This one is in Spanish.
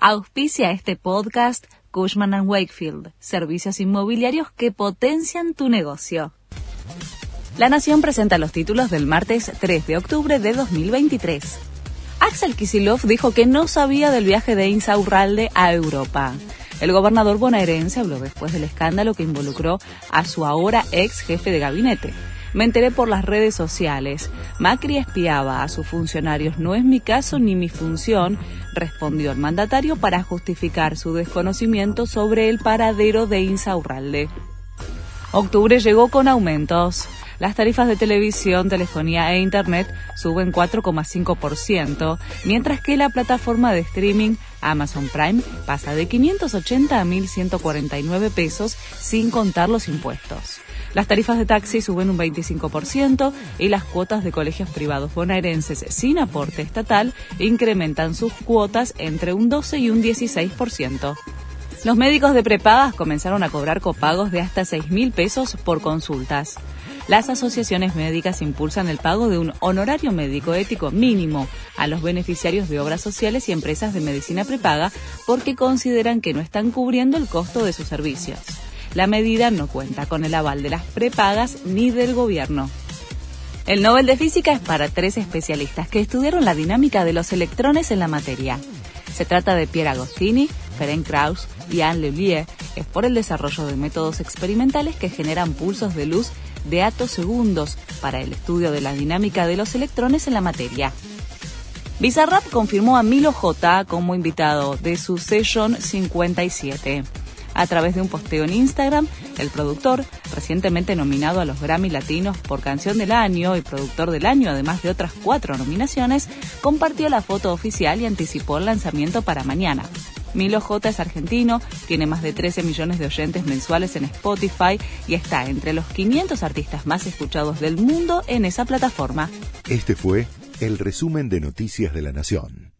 Auspicia este podcast Cushman ⁇ Wakefield, servicios inmobiliarios que potencian tu negocio. La Nación presenta los títulos del martes 3 de octubre de 2023. Axel Kisilov dijo que no sabía del viaje de Insaurralde a Europa. El gobernador bonaerense habló después del escándalo que involucró a su ahora ex jefe de gabinete. Me enteré por las redes sociales. Macri espiaba a sus funcionarios. No es mi caso ni mi función, respondió el mandatario para justificar su desconocimiento sobre el paradero de Insaurralde. Octubre llegó con aumentos. Las tarifas de televisión, telefonía e Internet suben 4,5%, mientras que la plataforma de streaming Amazon Prime pasa de 580 a 1.149 pesos sin contar los impuestos. Las tarifas de taxi suben un 25% y las cuotas de colegios privados bonaerenses sin aporte estatal incrementan sus cuotas entre un 12 y un 16%. Los médicos de prepagas comenzaron a cobrar copagos de hasta 6 mil pesos por consultas. Las asociaciones médicas impulsan el pago de un honorario médico ético mínimo a los beneficiarios de obras sociales y empresas de medicina prepaga porque consideran que no están cubriendo el costo de sus servicios. La medida no cuenta con el aval de las prepagas ni del gobierno. El Nobel de Física es para tres especialistas que estudiaron la dinámica de los electrones en la materia. Se trata de Pierre Agostini, Ferenc Krauss y Anne Lellier. Es por el desarrollo de métodos experimentales que generan pulsos de luz de atosegundos para el estudio de la dinámica de los electrones en la materia. Bizarrap confirmó a Milo J como invitado de su Session 57. A través de un posteo en Instagram, el productor, recientemente nominado a los Grammy Latinos por Canción del Año y Productor del Año, además de otras cuatro nominaciones, compartió la foto oficial y anticipó el lanzamiento para mañana. Milo J es argentino, tiene más de 13 millones de oyentes mensuales en Spotify y está entre los 500 artistas más escuchados del mundo en esa plataforma. Este fue el resumen de Noticias de la Nación.